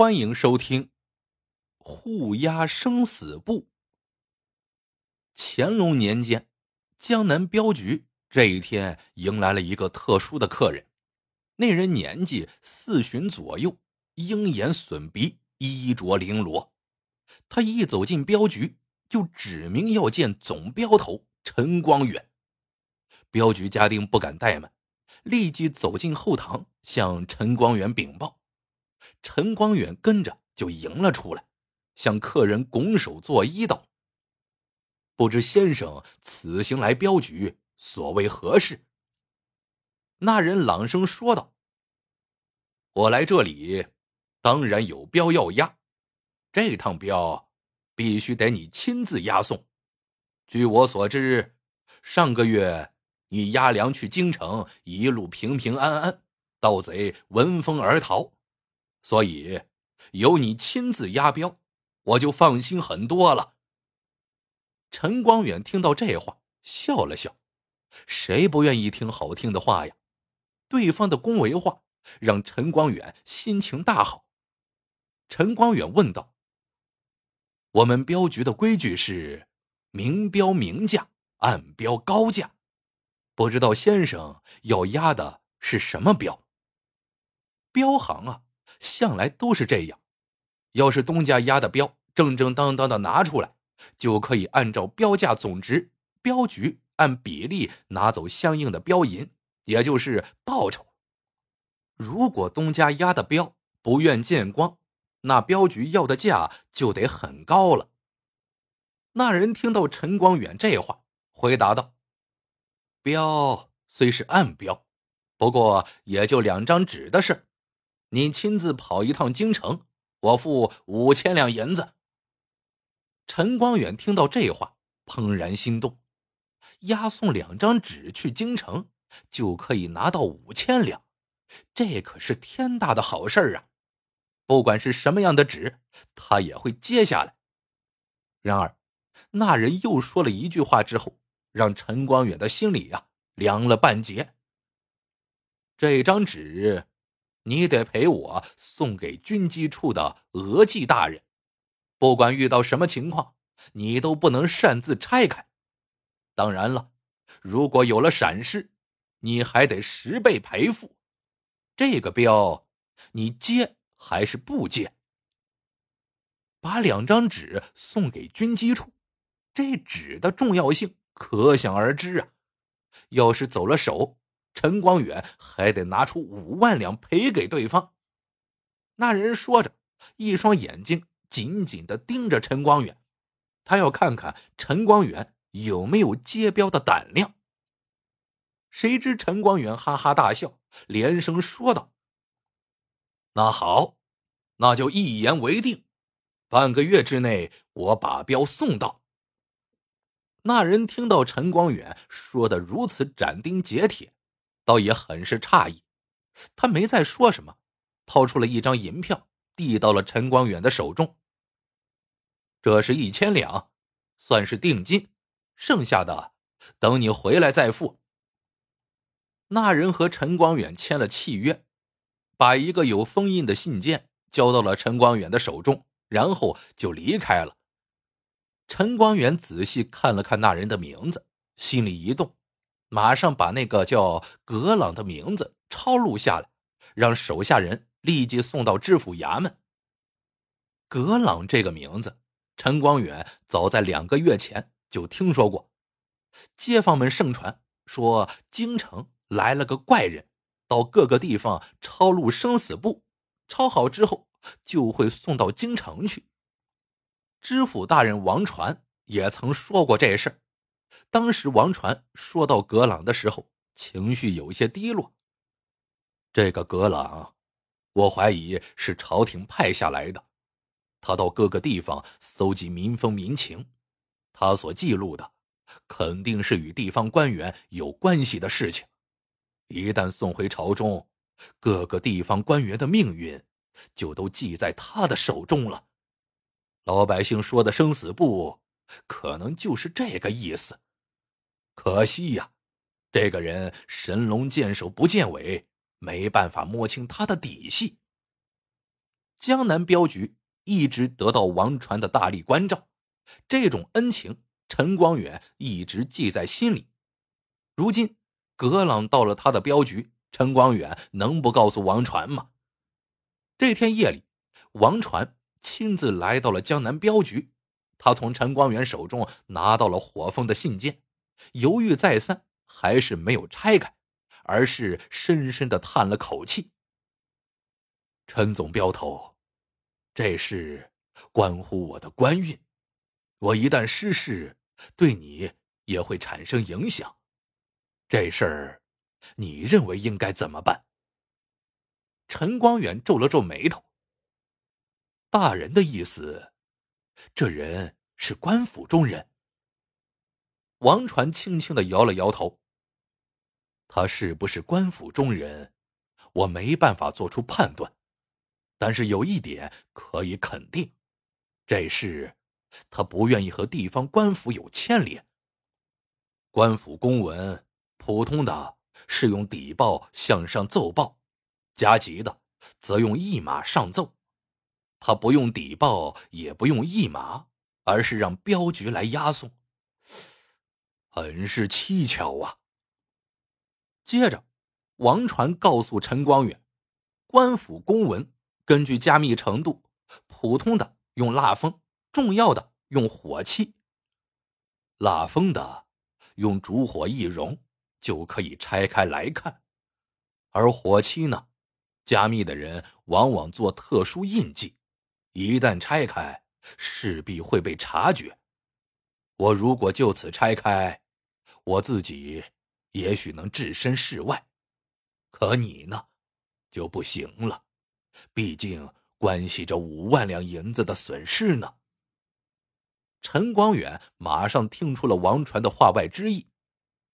欢迎收听《护押生死簿》。乾隆年间，江南镖局这一天迎来了一个特殊的客人。那人年纪四旬左右，鹰眼隼鼻，衣着绫罗。他一走进镖局，就指明要见总镖头陈光远。镖局家丁不敢怠慢，立即走进后堂，向陈光远禀报。陈光远跟着就迎了出来，向客人拱手作揖道：“不知先生此行来镖局，所为何事？”那人朗声说道：“我来这里，当然有镖要押，这趟镖必须得你亲自押送。据我所知，上个月你押粮去京城，一路平平安安，盗贼闻风而逃。”所以，有你亲自押镖，我就放心很多了。陈光远听到这话，笑了笑。谁不愿意听好听的话呀？对方的恭维话让陈光远心情大好。陈光远问道：“我们镖局的规矩是明标明价，暗标高价，不知道先生要押的是什么镖？镖行啊。”向来都是这样，要是东家押的镖正正当当的拿出来，就可以按照标价总值，镖局按比例拿走相应的镖银，也就是报酬。如果东家押的镖不愿见光，那镖局要的价就得很高了。那人听到陈光远这话，回答道：“镖虽是暗镖，不过也就两张纸的事。”你亲自跑一趟京城，我付五千两银子。陈光远听到这话，怦然心动，押送两张纸去京城，就可以拿到五千两，这可是天大的好事啊！不管是什么样的纸，他也会接下来。然而，那人又说了一句话之后，让陈光远的心里呀凉了半截。这张纸。你得陪我送给军机处的额济大人，不管遇到什么情况，你都不能擅自拆开。当然了，如果有了闪失，你还得十倍赔付。这个镖，你接还是不接？把两张纸送给军机处，这纸的重要性可想而知啊！要是走了手，陈光远还得拿出五万两赔给对方。那人说着，一双眼睛紧紧的盯着陈光远，他要看看陈光远有没有接镖的胆量。谁知陈光远哈哈大笑，连声说道：“那好，那就一言为定，半个月之内我把镖送到。”那人听到陈光远说的如此斩钉截铁。倒也很是诧异，他没再说什么，掏出了一张银票，递到了陈光远的手中。这是一千两，算是定金，剩下的等你回来再付。那人和陈光远签了契约，把一个有封印的信件交到了陈光远的手中，然后就离开了。陈光远仔细看了看那人的名字，心里一动。马上把那个叫葛朗的名字抄录下来，让手下人立即送到知府衙门。葛朗这个名字，陈光远早在两个月前就听说过。街坊们盛传说，京城来了个怪人，到各个地方抄录生死簿，抄好之后就会送到京城去。知府大人王传也曾说过这事儿。当时王传说到葛朗的时候，情绪有些低落。这个葛朗，我怀疑是朝廷派下来的，他到各个地方搜集民风民情，他所记录的肯定是与地方官员有关系的事情。一旦送回朝中，各个地方官员的命运就都记在他的手中了。老百姓说的生死簿。可能就是这个意思。可惜呀，这个人神龙见首不见尾，没办法摸清他的底细。江南镖局一直得到王传的大力关照，这种恩情陈光远一直记在心里。如今葛朗到了他的镖局，陈光远能不告诉王传吗？这天夜里，王传亲自来到了江南镖局，他从陈光远手中拿到了火凤的信件，犹豫再三，还是没有拆开，而是深深的叹了口气。陈总镖头，这事关乎我的官运，我一旦失势，对你也会产生影响。这事儿，你认为应该怎么办？陈光远皱了皱眉头。大人的意思，这人是官府中人。王传轻轻的摇了摇头。他是不是官府中人，我没办法做出判断，但是有一点可以肯定，这事他不愿意和地方官府有牵连。官府公文，普通的是用底报向上奏报。加急的，则用驿马上奏。他不用底报，也不用驿马，而是让镖局来押送，很是蹊跷啊。接着，王传告诉陈光远，官府公文根据加密程度，普通的用蜡封，重要的用火漆。蜡封的用烛火一熔就可以拆开来看，而火漆呢？加密的人往往做特殊印记，一旦拆开，势必会被察觉。我如果就此拆开，我自己也许能置身事外，可你呢，就不行了，毕竟关系着五万两银子的损失呢。陈光远马上听出了王传的话外之意，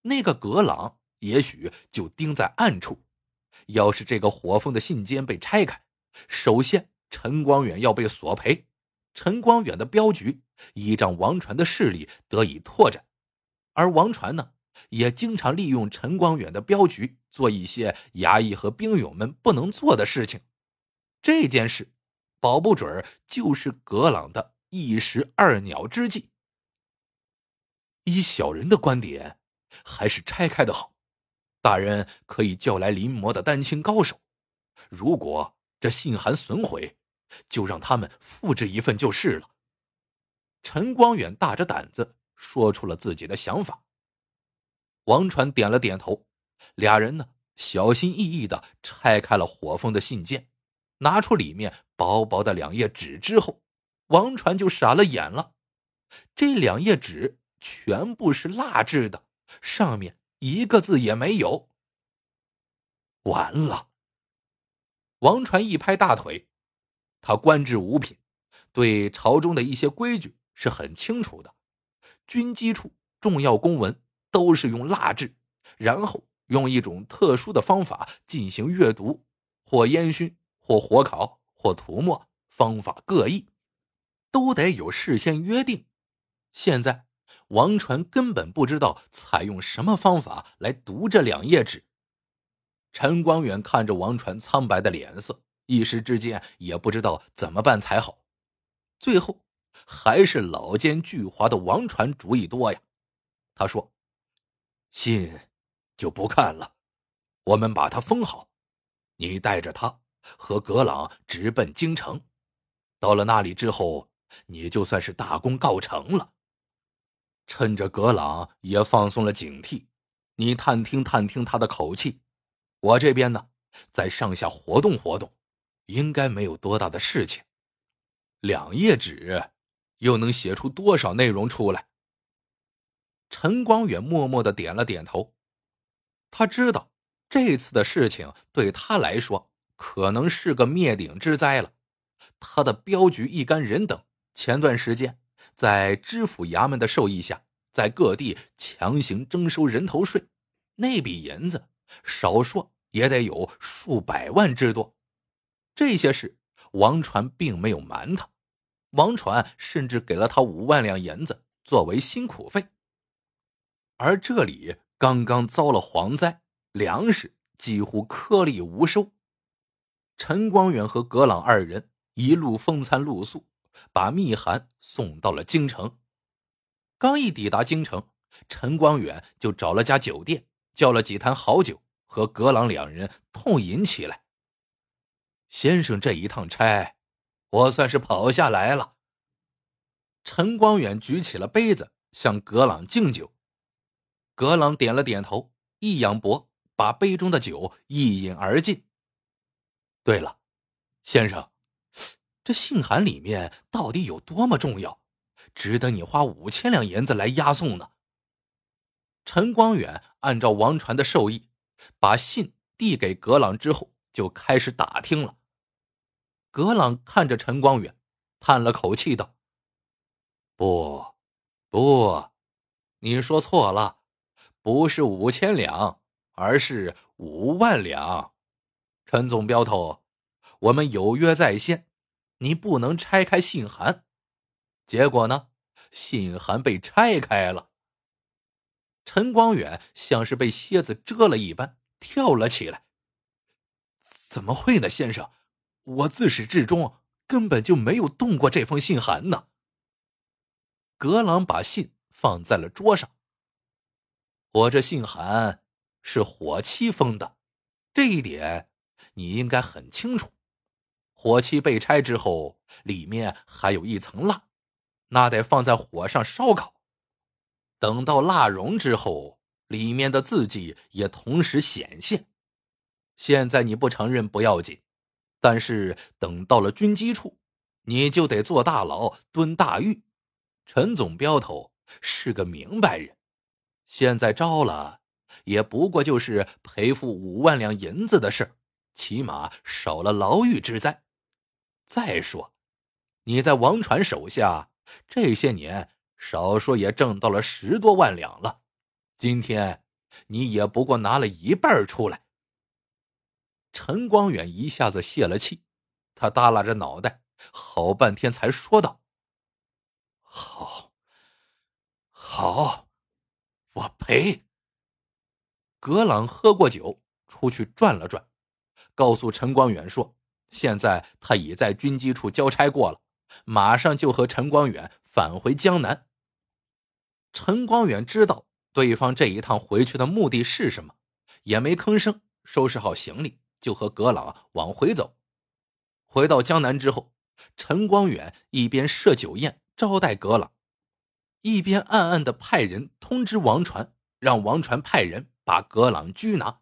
那个格朗也许就盯在暗处。要是这个火凤的信笺被拆开，首先陈光远要被索赔，陈光远的镖局依仗王传的势力得以拓展，而王传呢，也经常利用陈光远的镖局做一些衙役和兵勇们不能做的事情。这件事，保不准就是葛朗的一石二鸟之计。以小人的观点，还是拆开的好。大人可以叫来临摹的丹青高手，如果这信函损毁，就让他们复制一份就是了。陈光远大着胆子说出了自己的想法。王传点了点头，俩人呢小心翼翼的拆开了火凤的信件，拿出里面薄薄的两页纸之后，王传就傻了眼了。这两页纸全部是蜡制的，上面。一个字也没有。完了！王传一拍大腿，他官至五品，对朝中的一些规矩是很清楚的。军机处重要公文都是用蜡制，然后用一种特殊的方法进行阅读，或烟熏，或火烤，或涂抹，方法各异，都得有事先约定。现在。王传根本不知道采用什么方法来读这两页纸。陈光远看着王传苍白的脸色，一时之间也不知道怎么办才好。最后，还是老奸巨猾的王传主意多呀。他说：“信就不看了，我们把它封好，你带着他和葛朗直奔京城。到了那里之后，你就算是大功告成了。”趁着葛朗也放松了警惕，你探听探听他的口气。我这边呢，在上下活动活动，应该没有多大的事情。两页纸，又能写出多少内容出来？陈光远默默的点了点头。他知道这次的事情对他来说可能是个灭顶之灾了。他的镖局一干人等前段时间。在知府衙门的授意下，在各地强行征收人头税，那笔银子少说也得有数百万之多。这些事，王传并没有瞒他，王传甚至给了他五万两银子作为辛苦费。而这里刚刚遭了蝗灾，粮食几乎颗粒无收。陈光远和葛朗二人一路风餐露宿，把密函送到了京城。刚一抵达京城，陈光远就找了家酒店，叫了几坛好酒，和格朗两人痛饮起来。先生这一趟差，我算是跑下来了。陈光远举起了杯子，向格朗敬酒。格朗点了点头，一仰脖，把杯中的酒一饮而尽。对了，先生，这信函里面到底有多么重要，值得你花五千两银子来押送呢？陈光远按照王传的授意，把信递给葛朗之后，就开始打听了。葛朗看着陈光远，叹了口气道：“不，不，你说错了，不是五千两，而是五万两。陈总镖头，我们有约在先，你不能拆开信函。结果呢，信函被拆开了。”陈光远像是被蝎子蛰了一般，跳了起来。“怎么会呢，先生？”我自始至终根本就没有动过这封信函呢。格朗把信放在了桌上。我这信函是火漆封的，这一点你应该很清楚。火漆被拆之后，里面还有一层蜡，那得放在火上烧烤。等到蜡融之后，里面的字迹也同时显现。现在你不承认不要紧。但是等到了军机处，你就得坐大牢蹲大狱。陈总镖头是个明白人，现在招了，也不过就是赔付五万两银子的事起码少了牢狱之灾。再说，你在王传手下这些年，少说也挣到了十多万两了，今天你也不过拿了一半出来。陈光远一下子泄了气，他耷拉着脑袋，好半天才说道：“好，好，我赔。”葛朗喝过酒，出去转了转，告诉陈光远说：“现在他已在军机处交差过了，马上就和陈光远返回江南。”陈光远知道对方这一趟回去的目的是什么，也没吭声，收拾好行李。就和葛朗往回走。回到江南之后，陈光远一边设酒宴招待葛朗，一边暗暗的派人通知王传，让王传派人把葛朗拘拿。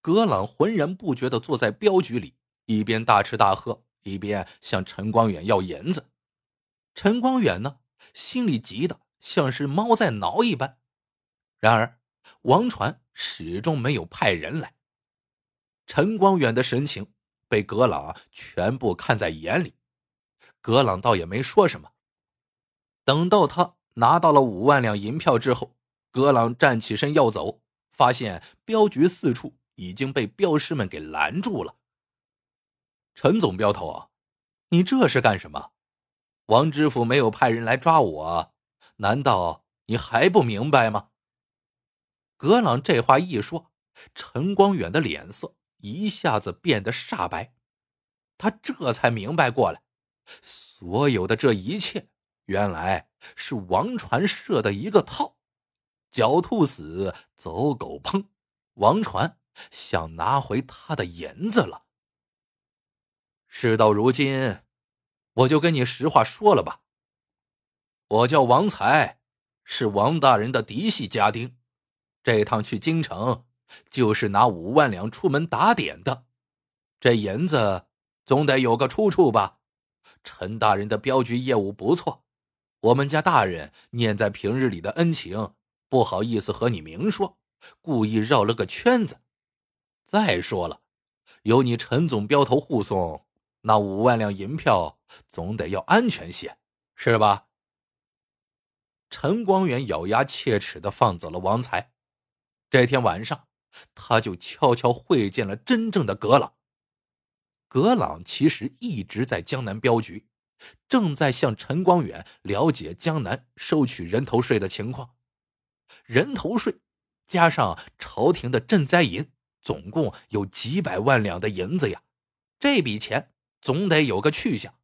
葛朗浑然不觉的坐在镖局里，一边大吃大喝，一边向陈光远要银子。陈光远呢，心里急得像是猫在挠一般。然而，王传始终没有派人来。陈光远的神情被葛朗全部看在眼里，葛朗倒也没说什么。等到他拿到了五万两银票之后，葛朗站起身要走，发现镖局四处已经被镖师们给拦住了。陈总镖头啊，你这是干什么？王知府没有派人来抓我，难道你还不明白吗？葛朗这话一说，陈光远的脸色。一下子变得煞白，他这才明白过来，所有的这一切原来是王传设的一个套。狡兔死，走狗烹，王传想拿回他的银子了。事到如今，我就跟你实话说了吧。我叫王才，是王大人的嫡系家丁，这趟去京城。就是拿五万两出门打点的，这银子总得有个出处吧？陈大人的镖局业务不错，我们家大人念在平日里的恩情，不好意思和你明说，故意绕了个圈子。再说了，有你陈总镖头护送，那五万两银票总得要安全些，是吧？陈光远咬牙切齿的放走了王才。这天晚上。他就悄悄会见了真正的葛朗。葛朗其实一直在江南镖局，正在向陈光远了解江南收取人头税的情况。人头税加上朝廷的赈灾银，总共有几百万两的银子呀！这笔钱总得有个去向。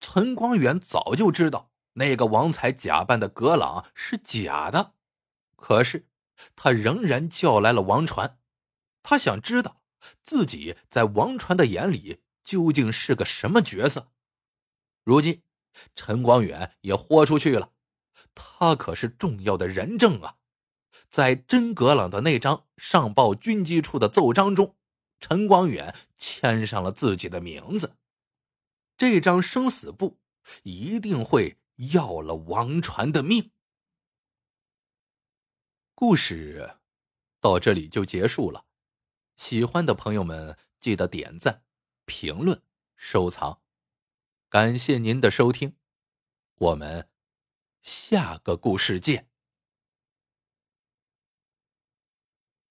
陈光远早就知道那个王才假扮的葛朗是假的，可是他仍然叫来了王传。他想知道自己在王传的眼里究竟是个什么角色。如今，陈光远也豁出去了，他可是重要的人证啊！在真葛朗的那张上报军机处的奏章中，陈光远签上了自己的名字。这张生死簿一定会要了王传的命。故事到这里就结束了，喜欢的朋友们记得点赞、评论、收藏，感谢您的收听，我们下个故事见。